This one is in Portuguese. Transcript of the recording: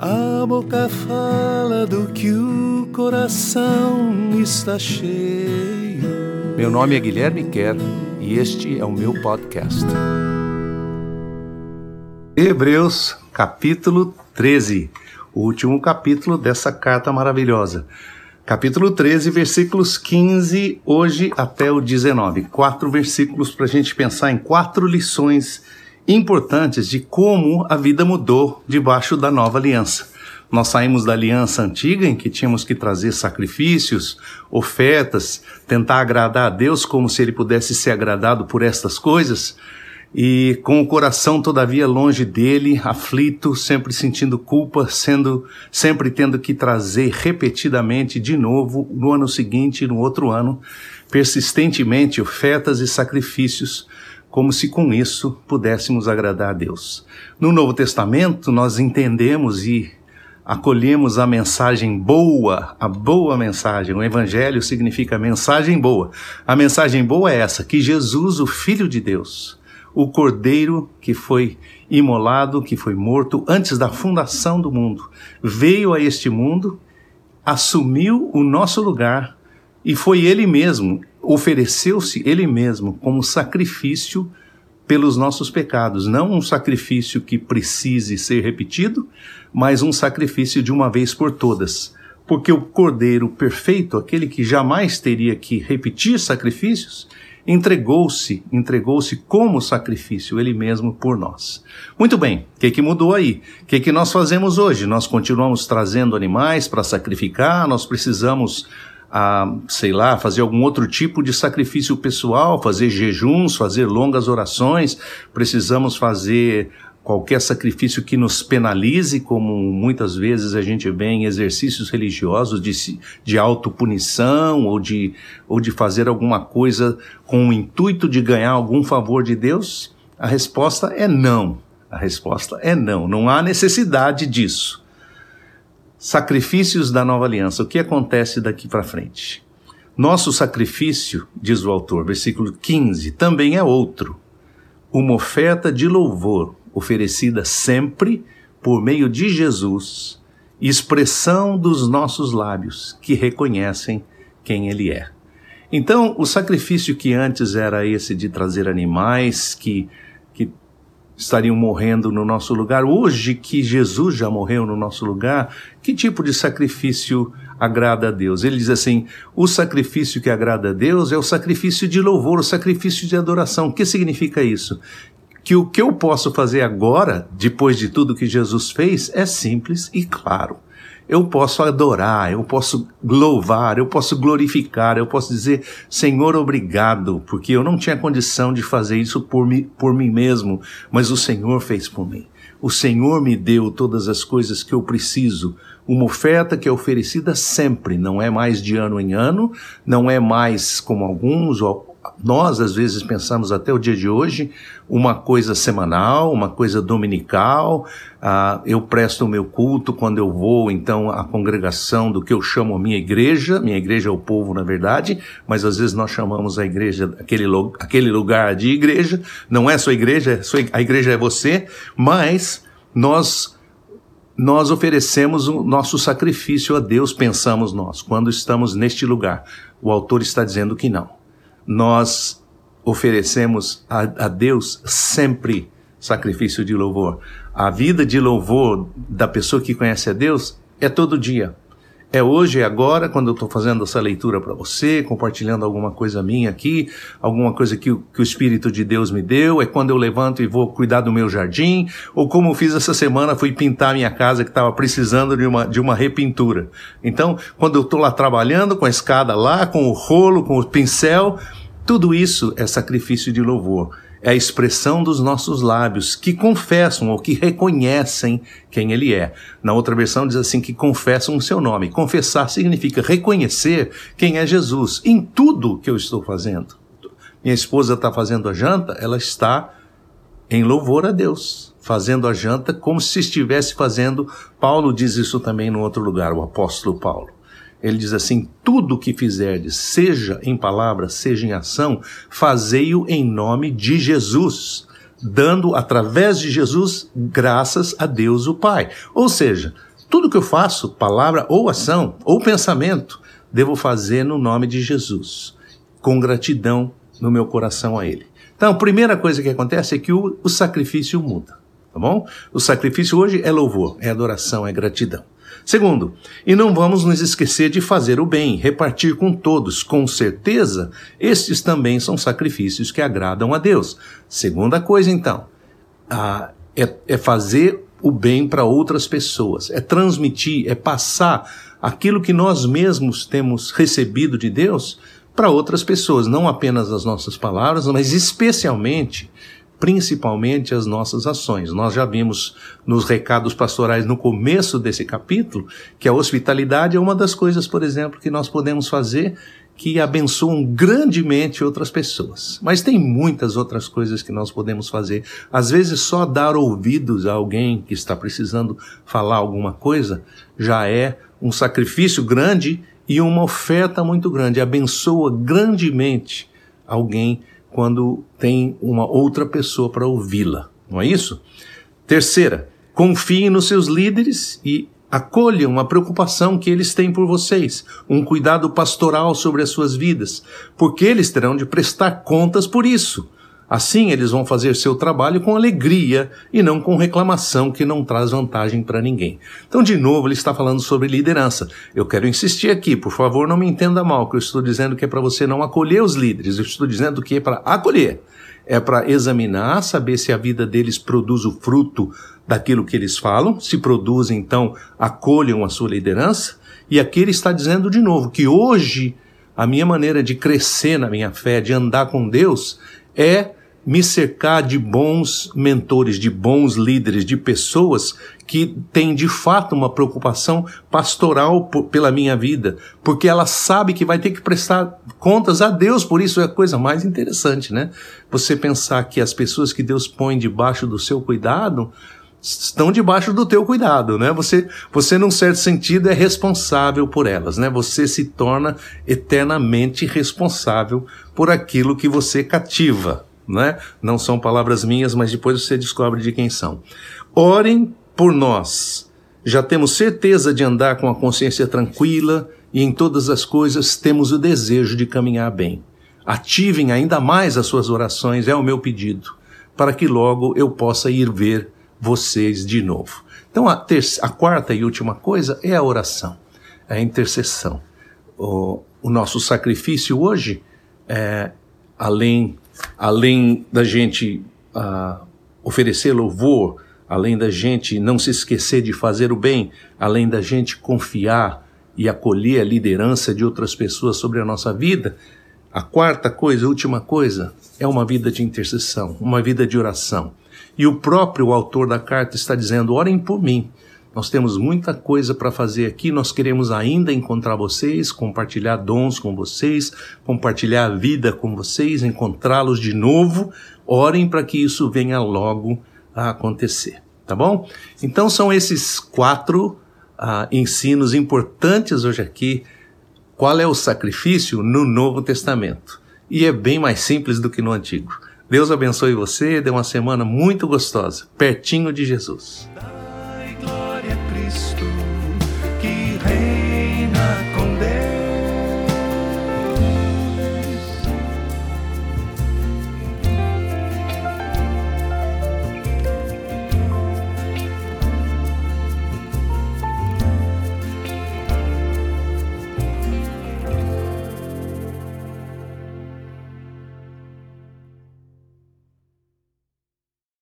A boca fala do que o coração está cheio. Meu nome é Guilherme Kerr e este é o meu podcast. Hebreus, capítulo 13, o último capítulo dessa carta maravilhosa. Capítulo 13, versículos 15, hoje até o 19. Quatro versículos para a gente pensar em quatro lições importantes de como a vida mudou debaixo da nova aliança. Nós saímos da aliança antiga em que tínhamos que trazer sacrifícios, ofertas, tentar agradar a Deus como se ele pudesse ser agradado por estas coisas, e com o coração todavia longe dele, aflito, sempre sentindo culpa, sendo sempre tendo que trazer repetidamente de novo no ano seguinte no outro ano, persistentemente ofertas e sacrifícios como se com isso pudéssemos agradar a Deus. No Novo Testamento, nós entendemos e acolhemos a mensagem boa, a boa mensagem. O Evangelho significa mensagem boa. A mensagem boa é essa: que Jesus, o Filho de Deus, o Cordeiro que foi imolado, que foi morto antes da fundação do mundo, veio a este mundo, assumiu o nosso lugar e foi ele mesmo, ofereceu-se ele mesmo como sacrifício pelos nossos pecados. Não um sacrifício que precise ser repetido, mas um sacrifício de uma vez por todas. Porque o Cordeiro perfeito, aquele que jamais teria que repetir sacrifícios, entregou-se, entregou-se como sacrifício, ele mesmo por nós. Muito bem, o que, que mudou aí? O que, que nós fazemos hoje? Nós continuamos trazendo animais para sacrificar, nós precisamos a, sei lá, fazer algum outro tipo de sacrifício pessoal, fazer jejuns, fazer longas orações, precisamos fazer qualquer sacrifício que nos penalize, como muitas vezes a gente vê em exercícios religiosos de, de autopunição ou de, ou de fazer alguma coisa com o intuito de ganhar algum favor de Deus? A resposta é não. A resposta é não. Não há necessidade disso. Sacrifícios da nova aliança. O que acontece daqui para frente? Nosso sacrifício, diz o autor, versículo 15, também é outro. Uma oferta de louvor, oferecida sempre por meio de Jesus, expressão dos nossos lábios que reconhecem quem Ele é. Então, o sacrifício que antes era esse de trazer animais que estariam morrendo no nosso lugar. Hoje que Jesus já morreu no nosso lugar, que tipo de sacrifício agrada a Deus? Ele diz assim: o sacrifício que agrada a Deus é o sacrifício de louvor, o sacrifício de adoração. O que significa isso? Que o que eu posso fazer agora, depois de tudo que Jesus fez, é simples e claro eu posso adorar, eu posso louvar, eu posso glorificar, eu posso dizer, Senhor, obrigado, porque eu não tinha condição de fazer isso por, mim, por mim mesmo, mas o Senhor fez por mim. O Senhor me deu todas as coisas que eu preciso. Uma oferta que é oferecida sempre, não é mais de ano em ano, não é mais como alguns, nós às vezes pensamos até o dia de hoje uma coisa semanal, uma coisa dominical. Uh, eu presto o meu culto quando eu vou, então, à congregação do que eu chamo minha igreja. Minha igreja é o povo, na verdade, mas às vezes nós chamamos a igreja, aquele, aquele lugar de igreja. Não é sua igreja, a igreja é você, mas nós nós oferecemos o nosso sacrifício a Deus, pensamos nós, quando estamos neste lugar. O autor está dizendo que não nós oferecemos a, a Deus sempre sacrifício de louvor. A vida de louvor da pessoa que conhece a Deus é todo dia. É hoje, é agora, quando eu estou fazendo essa leitura para você, compartilhando alguma coisa minha aqui, alguma coisa que, que o Espírito de Deus me deu, é quando eu levanto e vou cuidar do meu jardim, ou como eu fiz essa semana, fui pintar minha casa que estava precisando de uma, de uma repintura. Então, quando eu estou lá trabalhando com a escada lá, com o rolo, com o pincel, tudo isso é sacrifício de louvor. É a expressão dos nossos lábios que confessam ou que reconhecem quem Ele é. Na outra versão diz assim: que confessam o seu nome. Confessar significa reconhecer quem é Jesus em tudo que eu estou fazendo. Minha esposa está fazendo a janta, ela está em louvor a Deus, fazendo a janta como se estivesse fazendo. Paulo diz isso também no outro lugar, o apóstolo Paulo. Ele diz assim: tudo o que fizerdes, seja em palavra, seja em ação, fazei-o em nome de Jesus, dando através de Jesus graças a Deus o Pai. Ou seja, tudo que eu faço, palavra ou ação ou pensamento, devo fazer no nome de Jesus, com gratidão no meu coração a Ele. Então, a primeira coisa que acontece é que o, o sacrifício muda, tá bom? O sacrifício hoje é louvor, é adoração, é gratidão. Segundo, e não vamos nos esquecer de fazer o bem, repartir com todos, com certeza, estes também são sacrifícios que agradam a Deus. Segunda coisa, então, ah, é, é fazer o bem para outras pessoas, é transmitir, é passar aquilo que nós mesmos temos recebido de Deus para outras pessoas, não apenas as nossas palavras, mas especialmente principalmente as nossas ações. Nós já vimos nos recados pastorais no começo desse capítulo que a hospitalidade é uma das coisas, por exemplo, que nós podemos fazer que abençoam grandemente outras pessoas. Mas tem muitas outras coisas que nós podemos fazer. Às vezes, só dar ouvidos a alguém que está precisando falar alguma coisa já é um sacrifício grande e uma oferta muito grande. Abençoa grandemente alguém quando tem uma outra pessoa para ouvi-la, não é isso? Terceira, confiem nos seus líderes e acolham a preocupação que eles têm por vocês, um cuidado pastoral sobre as suas vidas, porque eles terão de prestar contas por isso. Assim, eles vão fazer seu trabalho com alegria e não com reclamação que não traz vantagem para ninguém. Então, de novo, ele está falando sobre liderança. Eu quero insistir aqui, por favor, não me entenda mal, que eu estou dizendo que é para você não acolher os líderes, eu estou dizendo que é para acolher. É para examinar, saber se a vida deles produz o fruto daquilo que eles falam, se produz, então acolham a sua liderança. E aqui ele está dizendo de novo que hoje a minha maneira de crescer na minha fé, de andar com Deus, é me cercar de bons mentores, de bons líderes, de pessoas que têm de fato uma preocupação pastoral por, pela minha vida, porque ela sabe que vai ter que prestar contas a Deus, por isso é a coisa mais interessante, né? Você pensar que as pessoas que Deus põe debaixo do seu cuidado estão debaixo do teu cuidado, né? Você, você num certo sentido é responsável por elas, né? Você se torna eternamente responsável por aquilo que você cativa, né? Não são palavras minhas, mas depois você descobre de quem são. Orem por nós. Já temos certeza de andar com a consciência tranquila e em todas as coisas temos o desejo de caminhar bem. Ativem ainda mais as suas orações, é o meu pedido, para que logo eu possa ir ver vocês de novo. Então, a, a quarta e última coisa é a oração, é a intercessão. O, o nosso sacrifício hoje, é, além além da gente uh, oferecer louvor, além da gente não se esquecer de fazer o bem, além da gente confiar e acolher a liderança de outras pessoas sobre a nossa vida, a quarta coisa, a última coisa, é uma vida de intercessão, uma vida de oração. E o próprio autor da carta está dizendo: orem por mim, nós temos muita coisa para fazer aqui, nós queremos ainda encontrar vocês, compartilhar dons com vocês, compartilhar a vida com vocês, encontrá-los de novo. Orem para que isso venha logo a acontecer, tá bom? Então são esses quatro uh, ensinos importantes hoje aqui. Qual é o sacrifício no Novo Testamento? E é bem mais simples do que no Antigo. Deus abençoe você, dê uma semana muito gostosa, pertinho de Jesus.